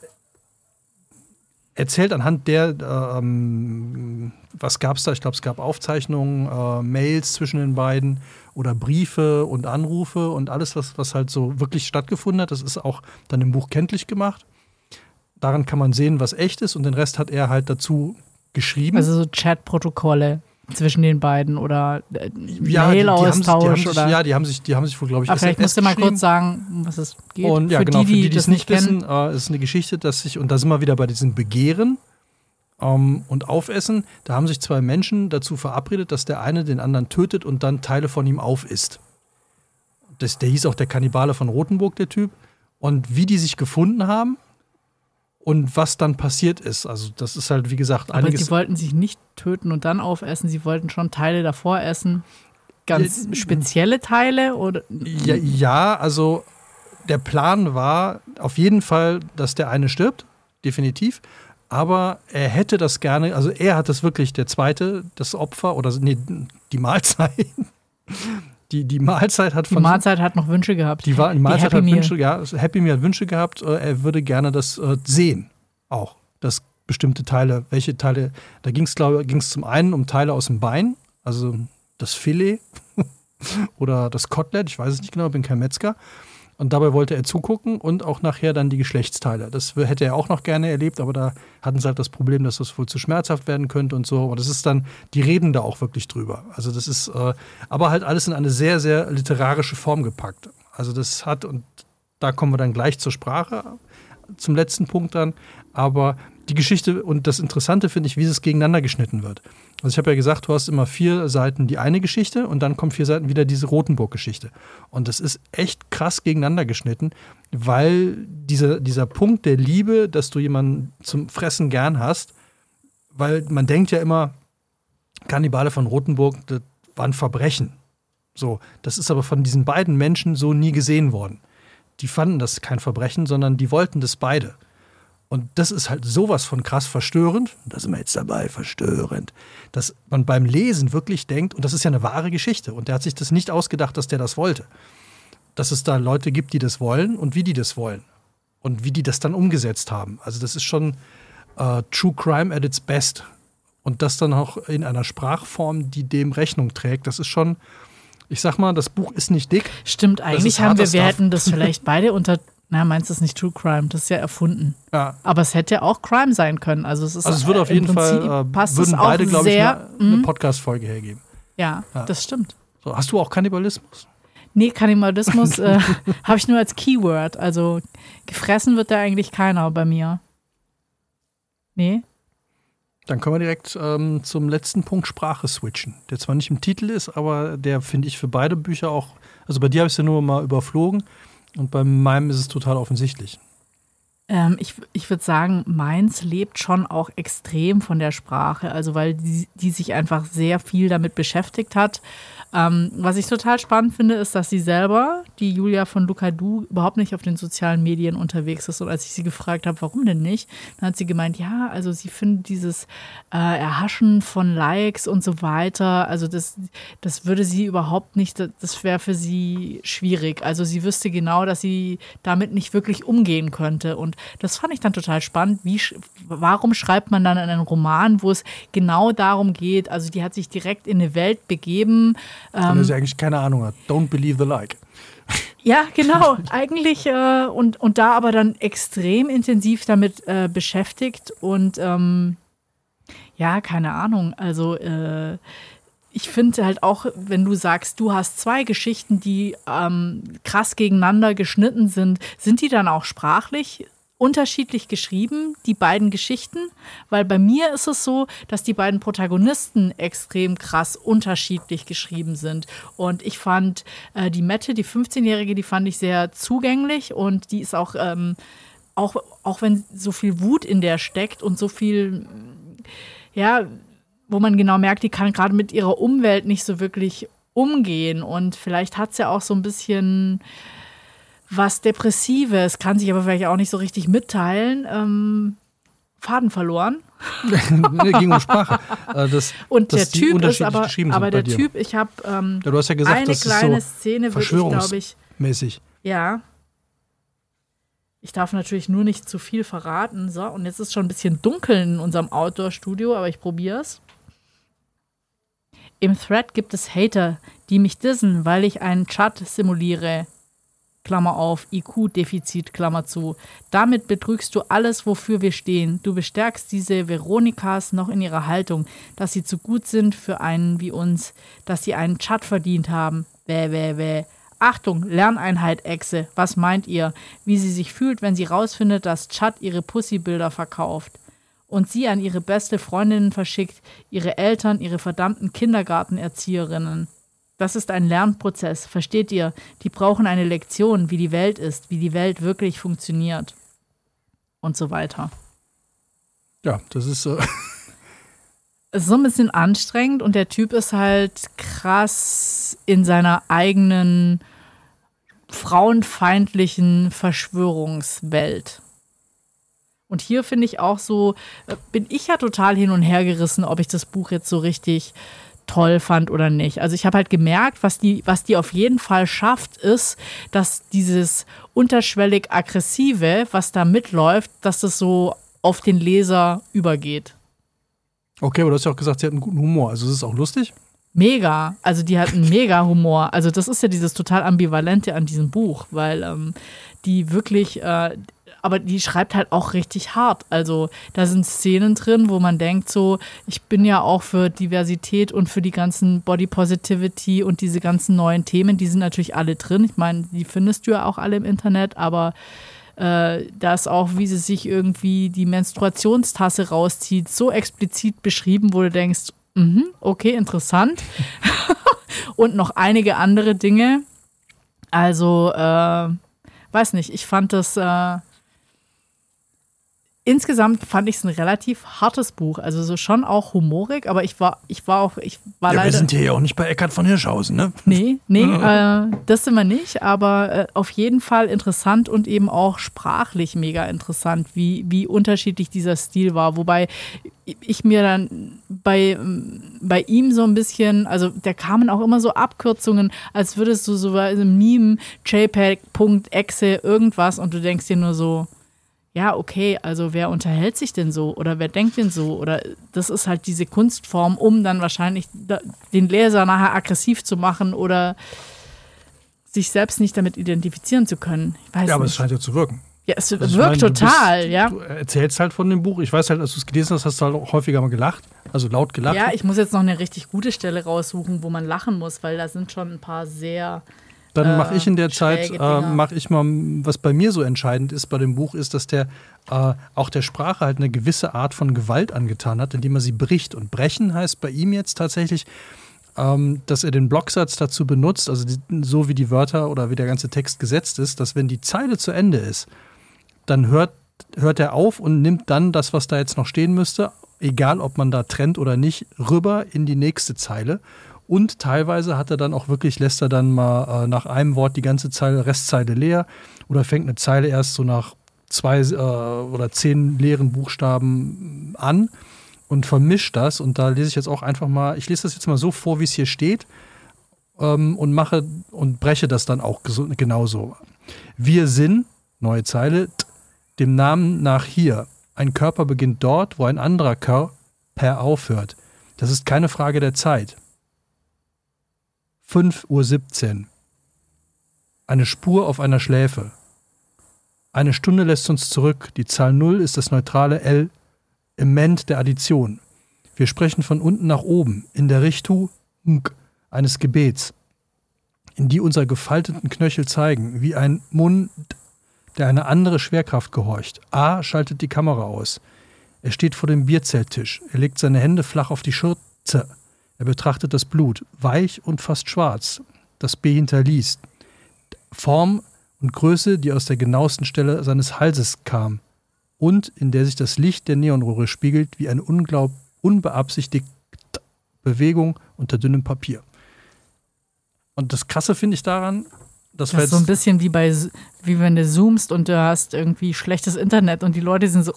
erzählt anhand der, äh, ähm, was gab es da? Ich glaube, es gab Aufzeichnungen, äh, Mails zwischen den beiden oder Briefe und Anrufe und alles, was, was halt so wirklich stattgefunden hat. Das ist auch dann im Buch kenntlich gemacht. Daran kann man sehen, was echt ist und den Rest hat er halt dazu geschrieben. Also so Chat-Protokolle zwischen den beiden oder äh, ja, die, die haben, sich- die haben Mail-Austausch oder. ja, die haben sich, die haben sich wohl, glaube ich, Aber vielleicht musst du mal kurz sagen, was es geht. Und ja, für genau, die, für die, die das es nicht kennen. wissen, äh, ist eine Geschichte, dass sich, und da sind wir wieder bei diesem Begehren ähm, und Aufessen, da haben sich zwei Menschen dazu verabredet, dass der eine den anderen tötet und dann Teile von ihm aufisst. Das, der hieß auch der Kannibale von Rothenburg, der Typ. Und wie die sich gefunden haben und was dann passiert ist, also das ist halt, wie gesagt, Aber einiges. die wollten sich nicht töten und dann aufessen, sie wollten schon Teile davor essen. Ganz Ja, spezielle Teile oder Ja, ja, also der Plan war auf jeden Fall, dass der eine stirbt, definitiv. Aber er hätte das gerne, also er hat das wirklich, der zweite, das Opfer oder nee, die Mahlzeit. Die, die Mahlzeit hat von. Die Mahlzeit hat noch Wünsche gehabt. Die, die Mahlzeit die hat Wünsche, ja, Happy Meal hat Wünsche gehabt. Äh, er würde gerne das äh, sehen. Auch. Dass bestimmte Teile, welche Teile, da ging es, glaube ich, ging es zum einen um Teile aus dem Bein, also das Filet *laughs* oder das Kotelett, ich weiß es nicht genau, bin kein Metzger. Und dabei wollte er zugucken und auch nachher dann die Geschlechtsteile. Das hätte er auch noch gerne erlebt, aber da hatten sie halt das Problem, dass das wohl zu schmerzhaft werden könnte und so. Und das ist dann, die reden da auch wirklich drüber. Also das ist, äh, aber halt alles in eine sehr, sehr literarische Form gepackt. Also das hat, und da kommen wir dann gleich zur Sprache, zum letzten Punkt dann, aber die Geschichte und das Interessante finde ich, wie es gegeneinander geschnitten wird. Also ich habe ja gesagt, du hast immer vier Seiten die eine Geschichte und dann kommen vier Seiten wieder diese Rotenburg-Geschichte. Und das ist echt krass gegeneinander geschnitten, weil dieser, dieser Punkt der Liebe, dass du jemanden zum Fressen gern hast, weil man denkt ja immer, Kannibale von Rotenburg, das waren Verbrechen. So, das ist aber von diesen beiden Menschen so nie gesehen worden. Die fanden das kein Verbrechen, sondern die wollten das beide. Und das ist halt sowas von krass verstörend, da sind wir jetzt dabei, verstörend, dass man beim Lesen wirklich denkt, und das ist ja eine wahre Geschichte, und der hat sich das nicht ausgedacht, dass der das wollte. Dass es da Leute gibt, die das wollen und wie die das wollen. Und wie die das dann umgesetzt haben. Also das ist schon äh, True Crime at its best. Und das dann auch in einer Sprachform, die dem Rechnung trägt, das ist schon, ich sag mal, das Buch ist nicht dick. Stimmt, eigentlich haben wir, wir hätten das vielleicht beide unter na, meinst du es nicht True Crime? Das ist ja erfunden. Ja. Aber es hätte ja auch Crime sein können. Also es ist also es würde auf jeden Prinzip Fall äh, passt würden beide, glaube ich, eine, eine mhm. Podcast-Folge hergeben. Ja, ja, das stimmt. So, hast du auch Kannibalismus? Nee, Kannibalismus *laughs* äh, habe ich nur als Keyword. Also gefressen wird da eigentlich keiner bei mir. Nee. Dann können wir direkt ähm, zum letzten Punkt Sprache switchen, der zwar nicht im Titel ist, aber der finde ich für beide Bücher auch, also bei dir habe ich es ja nur mal überflogen, und bei meinem ist es total offensichtlich. Ähm, ich ich würde sagen, meins lebt schon auch extrem von der Sprache, also weil die, die sich einfach sehr viel damit beschäftigt hat. Ähm, was ich total spannend finde, ist, dass sie selber, die Julia von Lucadou, überhaupt nicht auf den sozialen Medien unterwegs ist. Und als ich sie gefragt habe, warum denn nicht, dann hat sie gemeint, ja, also sie findet dieses äh, Erhaschen von Likes und so weiter, also das, das würde sie überhaupt nicht, das wäre für sie schwierig. Also sie wüsste genau, dass sie damit nicht wirklich umgehen könnte. Und das fand ich dann total spannend. Wie, warum schreibt man dann einen Roman, wo es genau darum geht? Also die hat sich direkt in eine Welt begeben, von der sie eigentlich keine Ahnung hat. Don't believe the like. *laughs* Ja, genau. Eigentlich äh, und, und da aber dann extrem intensiv damit äh, beschäftigt und ähm, ja, keine Ahnung. Also äh, ich finde halt auch, wenn du sagst, du hast zwei Geschichten, die ähm, krass gegeneinander geschnitten sind, sind die dann auch sprachlich unterschiedlich geschrieben, die beiden Geschichten, weil bei mir ist es so, dass die beiden Protagonisten extrem krass unterschiedlich geschrieben sind. Und ich fand äh, die Mette, die 15-Jährige, die fand ich sehr zugänglich und die ist auch, ähm, auch, auch wenn so viel Wut in der steckt und so viel, ja, wo man genau merkt, die kann gerade mit ihrer Umwelt nicht so wirklich umgehen und vielleicht hat sie ja auch so ein bisschen was Depressives, kann sich aber vielleicht auch nicht so richtig mitteilen. Ähm, Faden verloren. *laughs* nee, ging um Sprache. Äh, das, und der Typ ist aber, aber der Typ, ich habe ähm, ja, du hast ja gesagt, eine kleine so Szene, glaube ich. Mäßig. Ja. Ich darf natürlich nur nicht zu viel verraten. So, und jetzt ist schon ein bisschen dunkel in unserem Outdoor-Studio, aber ich probiere es. Im Thread gibt es Hater, die mich dissen, weil ich einen Chat simuliere. Klammer auf, IQ-Defizit, Klammer zu. Damit betrügst du alles, wofür wir stehen. Du bestärkst diese Veronikas noch in ihrer Haltung, dass sie zu gut sind für einen wie uns, dass sie einen Chat verdient haben. Wäh, wäh, wäh. Achtung, Lerneinheit, Echse. Was meint ihr? Wie sie sich fühlt, wenn sie rausfindet, dass Chat ihre Pussybilder verkauft und sie an ihre beste Freundinnen verschickt, ihre Eltern, ihre verdammten Kindergartenerzieherinnen. Das ist ein Lernprozess, versteht ihr? Die brauchen eine Lektion, wie die Welt ist, wie die Welt wirklich funktioniert. Und so weiter. Ja, das ist so. Es ist so ein bisschen anstrengend und der Typ ist halt krass in seiner eigenen frauenfeindlichen Verschwörungswelt. Und hier finde ich auch so, äh, bin ich ja total hin und her gerissen, ob ich das Buch jetzt so richtig toll fand oder nicht. Also ich habe halt gemerkt, was die, was die auf jeden Fall schafft, ist, dass dieses unterschwellig aggressive, was da mitläuft, dass das so auf den Leser übergeht. Okay, aber du hast ja auch gesagt, sie hat einen guten Humor. Also es ist auch lustig. Mega. Also die hat einen *laughs* mega Humor. Also das ist ja dieses total ambivalente an diesem Buch, weil ähm, die wirklich, äh, aber die schreibt halt auch richtig hart. Also da sind Szenen drin, wo man denkt so, ich bin ja auch für Diversität und für die ganzen Body Positivity und diese ganzen neuen Themen, die sind natürlich alle drin. Ich meine, die findest du ja auch alle im Internet, aber äh, ist auch, wie sie sich irgendwie die Menstruationstasse rauszieht, so explizit beschrieben, wo du denkst, mh, okay, interessant. *laughs* und noch einige andere Dinge. Also, äh, weiß nicht, ich fand das äh, insgesamt fand ich es ein relativ hartes Buch. Also so schon auch humorig, aber ich war, ich war auch, ich war Ja, leider. wir sind hier ja auch nicht bei Eckart von Hirschhausen, ne? Nee, nee, *laughs* äh, das sind wir nicht, aber äh, auf jeden Fall interessant und eben auch sprachlich mega interessant, wie, wie unterschiedlich dieser Stil war. Wobei ich mir dann bei, bei ihm so ein bisschen, also da kamen auch immer so Abkürzungen, als würdest du so bei einem Meme, JPEG.exe, irgendwas und du denkst dir nur so, ja, okay, also wer unterhält sich denn so oder wer denkt denn so? Oder das ist halt diese Kunstform, um dann wahrscheinlich den Leser nachher aggressiv zu machen oder sich selbst nicht damit identifizieren zu können. Ja, aber es nicht. scheint ja zu wirken. ja, es Also wirkt meine, total, bist, ja. Du erzählst halt von dem Buch. Ich weiß halt, als du es gelesen hast, hast du halt auch häufiger mal gelacht. Also laut gelacht. Ja, ich muss jetzt noch eine richtig gute Stelle raussuchen, wo man lachen muss, weil da sind schon ein paar sehr. Dann mache ich in der Zeit, äh, mache ich mal, was bei mir so entscheidend ist bei dem Buch, ist, dass der äh, auch der Sprache halt eine gewisse Art von Gewalt angetan hat, indem er sie bricht. Und brechen heißt bei ihm jetzt tatsächlich, ähm, dass er den Blocksatz dazu benutzt, also die, so wie die Wörter oder wie der ganze Text gesetzt ist, dass wenn die Zeile zu Ende ist, dann hört, hört er auf und nimmt dann das, was da jetzt noch stehen müsste, egal ob man da trennt oder nicht, rüber in die nächste Zeile. Und teilweise hat er dann auch wirklich, lässt er dann mal äh, nach einem Wort die ganze Zeile, Restzeile leer oder fängt eine Zeile erst so nach zwei äh, oder zehn leeren Buchstaben an und vermischt das. Und da lese ich jetzt auch einfach mal, ich lese das jetzt mal so vor, wie es hier steht ähm, und mache und breche das dann auch genauso. Wir sind, neue Zeile, dem Namen nach hier. Ein Körper beginnt dort, wo ein anderer Körper aufhört. Das ist keine Frage der Zeit. 5.17 Uhr. Eine Spur auf einer Schläfe. Eine Stunde lässt uns zurück. Die Zahl 0 ist das neutrale Element der Addition. Wir sprechen von unten nach oben, in der Richtung eines Gebets, in die unser gefalteten Knöchel zeigen, wie ein Mund, der eine andere Schwerkraft gehorcht. A schaltet die Kamera aus. Er steht vor dem Bierzelttisch. Er legt seine Hände flach auf die Schürze. Er betrachtet das Blut, weich und fast schwarz, das B hinterließ. Form und Größe, die aus der genauesten Stelle seines Halses kam und in der sich das Licht der Neonröhre spiegelt wie eine unglaub unbeabsichtigte Bewegung unter dünnem Papier. Und das Krasse finde ich daran, dass wir Das ist so ein bisschen wie bei, wie wenn du zoomst und du hast irgendwie schlechtes Internet und die Leute sind so,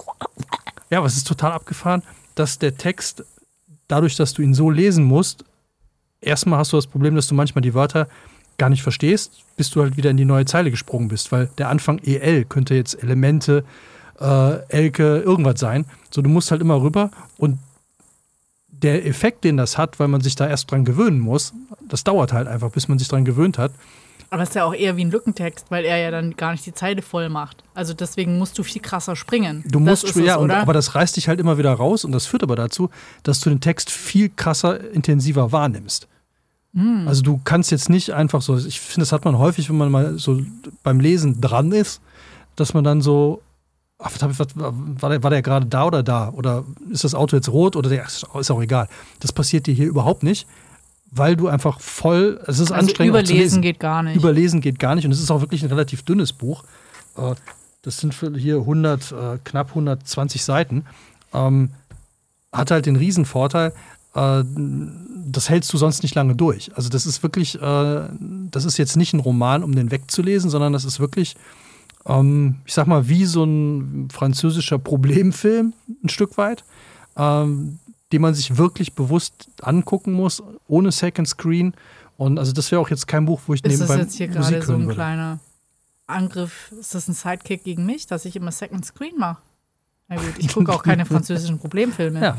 ja, aber es ist total abgefahren, dass der Text, dadurch, dass du ihn so lesen musst, erstmal hast du das Problem, dass du manchmal die Wörter gar nicht verstehst, bis du halt wieder in die neue Zeile gesprungen bist, weil der Anfang EL könnte jetzt Elemente, äh, Elke, irgendwas sein. So, du musst halt immer rüber und der Effekt, den das hat, weil man sich da erst dran gewöhnen muss, das dauert halt einfach, bis man sich dran gewöhnt hat. Aber es ist ja auch eher wie ein Lückentext, weil er ja dann gar nicht die Zeile voll macht. Also deswegen musst du viel krasser springen. Du musst, das ist ja, es, und, aber das reißt dich halt immer wieder raus und das führt aber dazu, dass du den Text viel krasser, intensiver wahrnimmst. Hm. Also du kannst jetzt nicht einfach so, ich finde, das hat man häufig, wenn man mal so beim Lesen dran ist, dass man dann so, ach, war der, war der gerade da oder da? Oder ist das Auto jetzt rot oder der, ist auch egal. Das passiert dir hier überhaupt nicht, weil du einfach voll, es ist also anstrengend überlesen lesen. geht gar nicht. Überlesen geht gar nicht und es ist auch wirklich ein relativ dünnes Buch. Äh, Das sind hier 100, äh, knapp 120 Seiten. Ähm, Hat halt den Riesenvorteil, äh, das hältst du sonst nicht lange durch. Also das ist wirklich, das ist jetzt nicht ein Roman, um den wegzulesen, sondern das ist wirklich ähm, ich sag mal, wie so ein französischer Problemfilm, ein Stück weit, den man sich wirklich bewusst angucken muss, ohne Second Screen. Und also das wäre auch jetzt kein Buch, wo ich Ist nebenbei das jetzt hier gerade so ein würde. kleiner Angriff? Ist das ein Sidekick gegen mich, dass ich immer Second Screen mache? Na gut, ich gucke auch keine *laughs* französischen Problemfilme. Ja.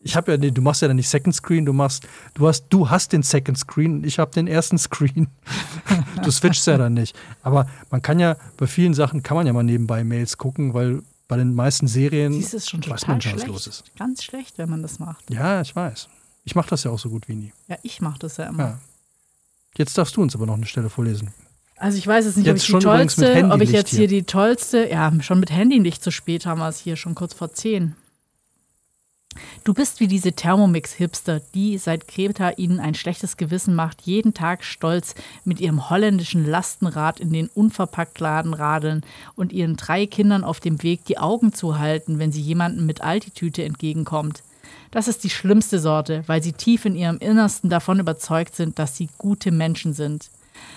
Ich habe ja, nee, du machst ja dann nicht Second Screen, du machst, du hast, du hast den Second Screen und ich habe den ersten Screen. *laughs* du switchst ja dann nicht. Aber man kann ja, bei vielen Sachen kann man ja mal nebenbei Mails gucken, weil bei den meisten Serien Dies ist schon weiß total man schon, was schlecht. los ist. Ganz schlecht, wenn man das macht. Ja, ich weiß. Ich mache das ja auch so gut wie nie. Ja, ich mache das ja immer. Ja. Jetzt darfst du uns aber noch eine Stelle vorlesen. Also ich weiß jetzt nicht, Jetzt ob ich die tollste, ob ich jetzt hier. hier. die tollste, ja, schon mit Handy nicht zu spät haben wir es hier, schon kurz vor zehn. Du bist wie diese Thermomix-Hipster, die seit Kreta ihnen ein schlechtes Gewissen macht, jeden Tag stolz mit ihrem holländischen Lastenrad in den Unverpacktladen radeln und ihren drei Kindern auf dem Weg die Augen zu halten, wenn sie jemandem mit Altitüte entgegenkommt. Das ist die schlimmste Sorte, weil sie tief in ihrem Innersten davon überzeugt sind, dass sie gute Menschen sind.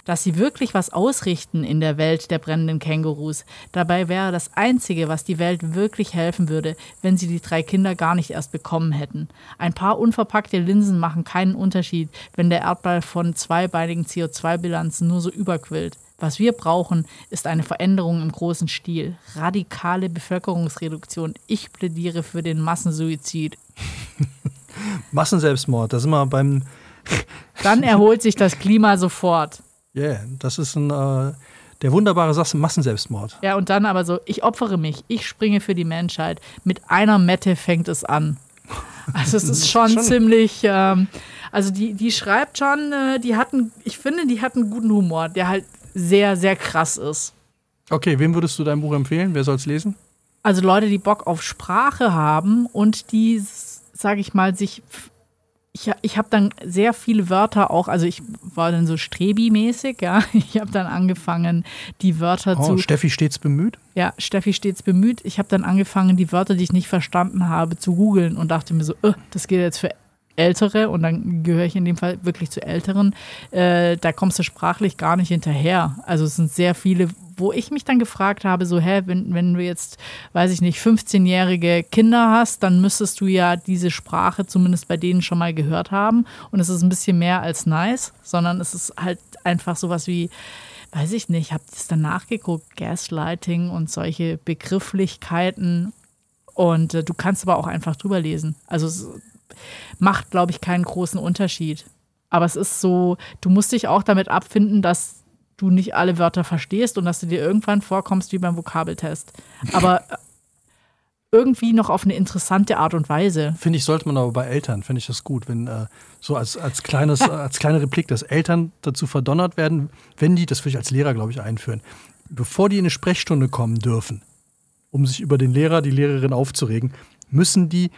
Dass sie wirklich was ausrichten in der Welt der brennenden Kängurus. Dabei wäre das Einzige, was die Welt wirklich helfen würde, wenn sie die drei Kinder gar nicht erst bekommen hätten. Ein paar unverpackte Linsen machen keinen Unterschied, wenn der Erdball von zweibeinigen CO2-Bilanzen nur so überquillt. Was wir brauchen, ist eine Veränderung im großen Stil. Radikale Bevölkerungsreduktion. Ich plädiere für den Massensuizid. *laughs* Massenselbstmord, da sind wir beim, Dann erholt sich das Klima sofort. Yeah, das ist ein, äh, der wunderbare Satz, Massenselbstmord. Ja, und dann aber so, ich opfere mich, ich springe für die Menschheit. Mit einer Mette fängt es an. Also es ist *laughs* schon, Schon- ziemlich, ähm, also die, die schreibt schon, äh, die hatten, ich finde, die hat einen guten Humor, der halt sehr, sehr krass ist. Okay, wem würdest du dein Buch empfehlen? Wer soll es lesen? Also Leute, die Bock auf Sprache haben und die, sage ich mal, sich. Ich, ich habe dann sehr viele Wörter auch, also ich war dann so Strebi-mäßig, ja. *laughs* Ich habe dann angefangen, die Wörter Oh, zu. Steffi stets bemüht. Ja, Steffi stets bemüht. Ich habe dann angefangen, die Wörter, die ich nicht verstanden habe, zu googeln und dachte mir so, äh, das geht jetzt für Ältere und dann gehöre ich in dem Fall wirklich zu Älteren. Äh, da kommst du sprachlich gar nicht hinterher. Also es sind sehr viele, wo ich mich dann gefragt habe, so, hä, wenn, wenn du jetzt, weiß ich nicht, 15-jährige Kinder hast, dann müsstest du ja diese Sprache zumindest bei denen schon mal gehört haben. Und es ist ein bisschen mehr als nice, sondern es ist halt einfach sowas wie, weiß ich nicht, habe das dann nachgeguckt, Gaslighting und solche Begrifflichkeiten. Und äh, du kannst aber auch einfach drüber lesen. Also es macht, glaube ich, keinen großen Unterschied. Aber es ist so, du musst dich auch damit abfinden, dass du nicht alle Wörter verstehst und dass du dir irgendwann vorkommst wie beim Vokabeltest. Aber äh, irgendwie noch auf eine interessante Art und Weise. Finde ich, sollte man aber bei Eltern, finde ich das gut, wenn äh, so als, als, kleines, *laughs* als kleine Replik, dass Eltern dazu verdonnert werden, wenn die, das würde ich als Lehrer, glaube ich, einführen, bevor die in eine Sprechstunde kommen dürfen, um sich über den Lehrer, die Lehrerin aufzuregen, müssen die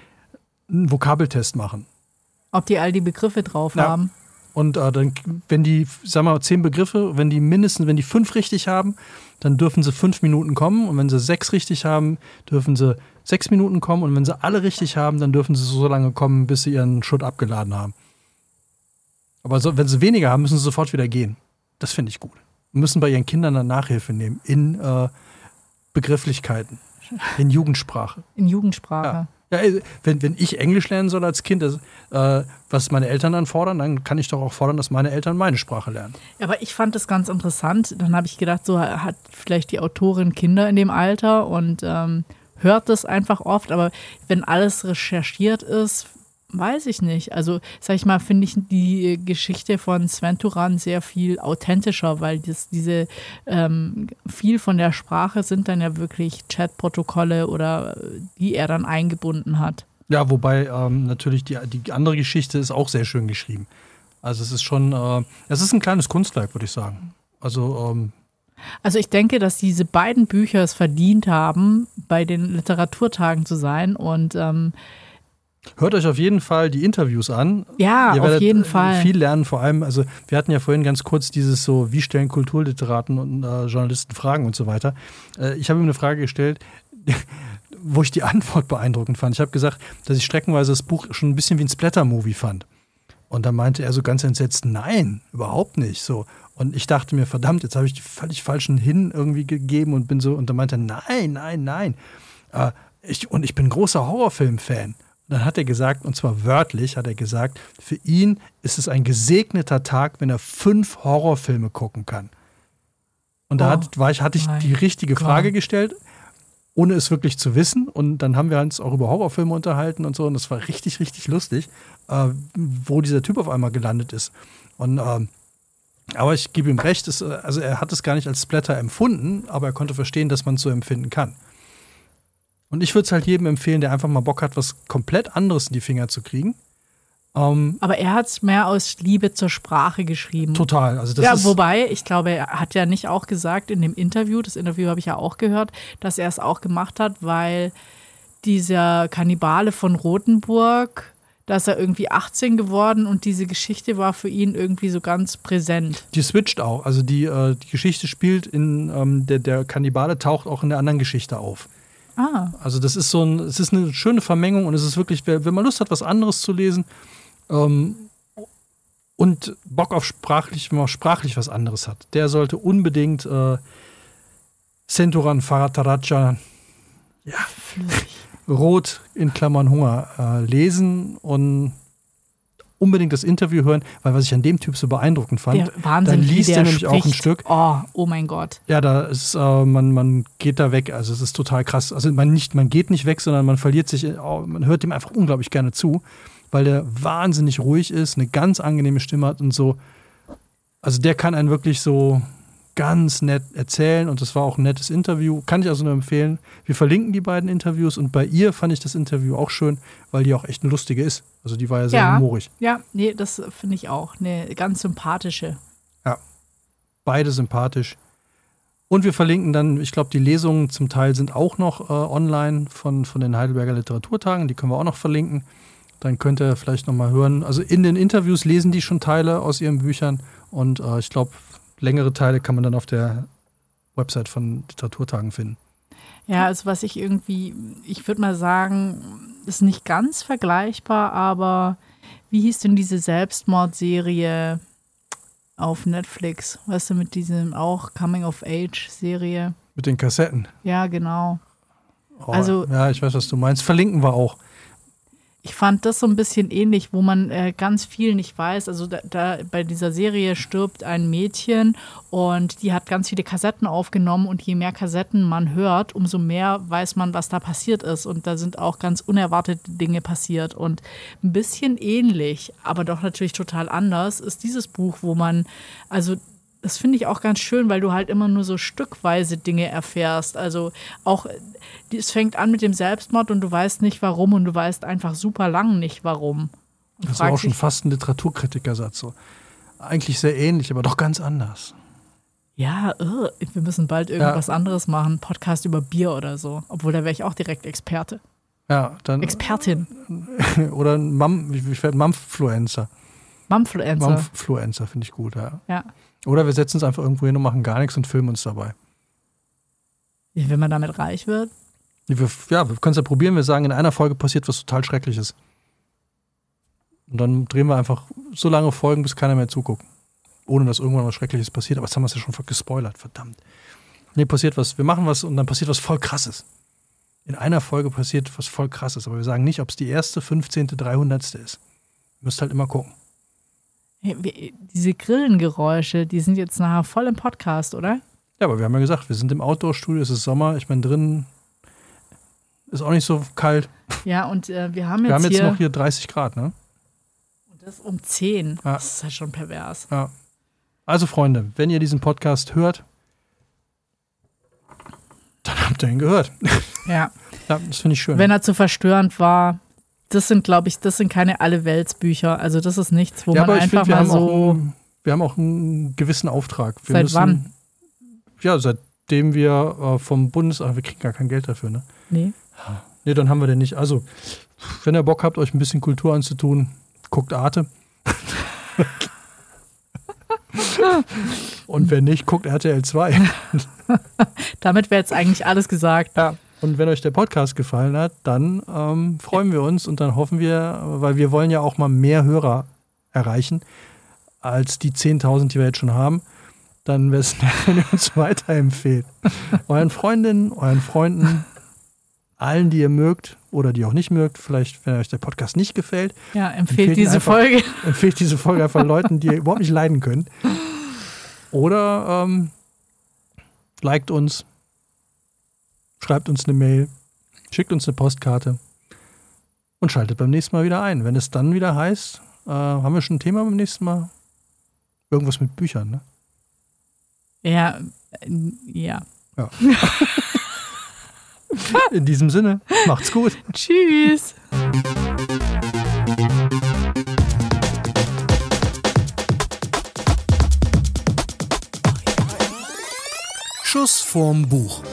einen Vokabeltest machen. Ob die all die Begriffe drauf Ja. haben. Und äh, dann, wenn die, sagen wir mal, zehn Begriffe, wenn die mindestens, wenn die fünf richtig haben, dann dürfen sie fünf Minuten kommen. Und wenn sie sechs richtig haben, dürfen sie sechs Minuten kommen. Und wenn sie alle richtig haben, dann dürfen sie so lange kommen, bis sie ihren Schutt abgeladen haben. Aber so, wenn sie weniger haben, müssen sie sofort wieder gehen. Das finde ich gut. Und müssen bei ihren Kindern dann Nachhilfe nehmen in äh, Begrifflichkeiten, in Jugendsprache. In Jugendsprache. Ja. Ja, ey, wenn, wenn ich Englisch lernen soll als Kind, das, äh, was meine Eltern dann fordern, dann kann ich doch auch fordern, dass meine Eltern meine Sprache lernen. Aber ich fand das ganz interessant. Dann habe ich gedacht, so hat vielleicht die Autorin Kinder in dem Alter und ähm, hört das einfach oft. Aber wenn alles recherchiert ist, weiß ich nicht. Also, sag ich mal, finde ich die Geschichte von Sven Turan sehr viel authentischer, weil das, diese ähm, viel von der Sprache sind dann ja wirklich Chatprotokolle oder äh, die er dann eingebunden hat. Ja, wobei ähm, natürlich die, die andere Geschichte ist auch sehr schön geschrieben. Also es ist schon, äh, es ist ein kleines Kunstwerk, würde ich sagen. Also ähm, Also ich denke, dass diese beiden Bücher es verdient haben, bei den Literaturtagen zu sein. Und ähm, hört euch auf jeden Fall die Interviews an. ja, Ihr auf jeden äh, Fall. viel lernen, vor allem, also wir hatten ja vorhin ganz kurz dieses so, wie stellen Kulturliteraten und äh, Journalisten Fragen und so weiter. Äh, ich habe ihm eine Frage gestellt, *laughs* wo ich die Antwort beeindruckend fand. Ich habe gesagt, dass ich streckenweise das Buch schon ein bisschen wie ein Splatter-Movie fand. Und dann meinte er so ganz entsetzt, nein, überhaupt nicht. So. Und ich dachte mir, verdammt, jetzt habe ich die völlig falschen Hin irgendwie gegeben und bin so, und dann meinte er, nein, nein, nein. Äh, ich, und ich bin großer Horrorfilm-Fan. Dann hat er gesagt, und zwar wörtlich hat er gesagt, für ihn ist es ein gesegneter Tag, wenn er fünf Horrorfilme gucken kann. Und da Oh, hat, war ich, hatte ich die richtige Gott. Frage gestellt, ohne es wirklich zu wissen. Und dann haben wir uns auch über Horrorfilme unterhalten und so. Und das war richtig, richtig lustig, äh, wo dieser Typ auf einmal gelandet ist. Und ähm, aber ich gebe ihm recht, es, äh, also er hat es gar nicht als Splatter empfunden, aber er konnte verstehen, dass man es so empfinden kann. Und ich würde es halt jedem empfehlen, der einfach mal Bock hat, was komplett anderes in die Finger zu kriegen. Ähm, Aber er hat es mehr aus Liebe zur Sprache geschrieben. total. Also das ja, wobei, ich glaube, er hat ja nicht auch gesagt in dem Interview, das Interview habe ich ja auch gehört, dass er es auch gemacht hat, weil dieser Kannibale von Rothenburg, da ist er irgendwie 18 geworden und diese Geschichte war für ihn irgendwie so ganz präsent. die switcht auch. Also die, äh, die Geschichte spielt in, ähm, der, der Kannibale taucht auch in der anderen Geschichte auf. Ah, Also das ist so ein, es ist eine schöne Vermengung und es ist wirklich, wenn man Lust hat, was anderes zu lesen ähm, und Bock auf sprachlich, wenn man sprachlich was anderes hat, der sollte unbedingt äh, Centuran Farataraja flüssig. Rot in Klammern Hunger äh, lesen und unbedingt das Interview hören, weil was ich an dem Typ so beeindruckend fand, Der Wahnsinn, dann liest er nämlich auch ein. Stück. Oh, oh mein Gott. Ja, da ist, äh, man, man geht da weg. Also es ist total krass. Also man nicht, man geht nicht weg, sondern man verliert sich, in- oh, man hört ihm einfach unglaublich gerne zu, weil der wahnsinnig ruhig ist, eine ganz angenehme Stimme hat und so. Also der kann einen wirklich so ganz nett erzählen und das war auch ein nettes Interview. Kann ich also nur empfehlen. Wir verlinken die beiden Interviews und bei ihr fand ich das Interview auch schön, weil die auch echt eine lustige ist. Also die war ja sehr Ja. humorig. Ja, nee, das finde ich auch. Eine ganz sympathische. Beide sympathisch. Und wir verlinken dann, ich glaube, die Lesungen zum Teil sind auch noch äh, online von, von den Heidelberger Literaturtagen. Die können wir auch noch verlinken. Dann könnt ihr vielleicht noch mal hören. Also in den Interviews lesen die schon Teile aus ihren Büchern. Und äh, ich glaube, längere Teile kann man dann auf der Website von Literaturtagen finden. Ja, also was ich irgendwie, ich würde mal sagen, ist nicht ganz vergleichbar, aber wie hieß denn diese Selbstmordserie auf Netflix? Weißt du, mit diesem auch Coming-of-Age-Serie? Mit den Kassetten. Ja, genau. Oh, Also- ja, ich weiß, was du meinst. Verlinken wir auch. Ich fand das so ein bisschen ähnlich, wo man äh, ganz viel nicht weiß. Also da, da bei dieser Serie stirbt ein Mädchen und die hat ganz viele Kassetten aufgenommen und je mehr Kassetten man hört, umso mehr weiß man, was da passiert ist. Und da sind auch ganz unerwartete Dinge passiert. Und ein bisschen ähnlich, aber doch natürlich total anders, ist dieses Buch, wo man, also das finde ich auch ganz schön, weil du halt immer nur so stückweise Dinge erfährst. Also auch, es fängt an mit dem Selbstmord und du weißt nicht warum und du weißt einfach super lang nicht warum. Und Das war auch schon fast ein Literaturkritikersatz. So. Eigentlich sehr ähnlich, aber doch ganz anders. ja, irr, wir müssen bald irgendwas anderes machen, Podcast über Bier oder so. Obwohl, da wäre ich auch direkt Experte. Ja, dann. Expertin. *laughs* Oder ein Mam, wie fällt Mampfluencer. Mumfluencer. Mampfluencer finde ich gut, ja. Ja. Oder wir setzen uns einfach irgendwo hin und machen gar nichts und filmen uns dabei. Wenn man damit reich wird. Wir, ja, wir können es ja probieren. Wir sagen, in einer Folge passiert was total Schreckliches. Und dann drehen wir einfach so lange Folgen, bis keiner mehr zuguckt. Ohne dass irgendwann was Schreckliches passiert. Aber jetzt haben wir es ja schon gespoilert, verdammt. Nee, passiert was. Wir machen was und dann passiert was voll krasses. In einer Folge passiert was voll krasses. Aber wir sagen nicht, ob es die erste, 15., 300. ist. Ihr müsst halt immer gucken. Diese Grillengeräusche, die sind jetzt nachher voll im Podcast, oder? Ja, aber wir haben ja gesagt, wir sind im Outdoor-Studio, es ist Sommer. Ich meine, drin ist auch nicht so kalt. Ja, und äh, wir haben jetzt, Wir haben jetzt hier, noch hier 30 Grad, ne? Und das um 10. Ja. Das ist halt schon pervers. Ja. Also, Freunde, wenn ihr diesen Podcast hört, dann habt ihr ihn gehört. Ja. *laughs* Ja, das finde ich schön. Wenn er zu verstörend war, das sind, glaube ich, das sind keine Alleweltsbücher. Also das ist nichts, wo ja, man einfach finde, wir, mal so. einen- wir haben auch einen gewissen Auftrag. Wir Seit müssen, wann? Ja, seitdem wir äh, vom Bundesamt, wir kriegen gar kein Geld dafür, ne? Nee. Nee, dann haben wir den nicht. Also, wenn ihr Bock habt, euch ein bisschen Kultur anzutun, guckt Arte. *laughs* Und wenn nicht, guckt RTL 2. *laughs* Damit wäre jetzt eigentlich alles gesagt. Ja. Und wenn euch der Podcast gefallen hat, dann ähm, freuen wir uns und dann hoffen wir, weil wir wollen ja auch mal mehr Hörer erreichen als die 10.000, die wir jetzt schon haben, dann wäre es *laughs* nett, wenn ihr uns weiterempfehlt. euren Freundinnen, euren Freunden, allen, die ihr mögt oder die auch nicht mögt, vielleicht, wenn euch der Podcast nicht gefällt. Ja, empfehlt Empfehlt diese einfach- Folge. *laughs* Empfehlt diese Folge einfach Leuten, die ihr überhaupt nicht leiden können. Oder ähm, liked uns, schreibt uns eine Mail, schickt uns eine Postkarte und schaltet beim nächsten Mal wieder ein. Wenn es dann wieder heißt, äh, haben wir schon ein Thema beim nächsten Mal? Irgendwas mit Büchern, ne? Ja, äh, ja. *laughs* In diesem Sinne, macht's gut. *laughs* Tschüss. Schuss vorm Buch.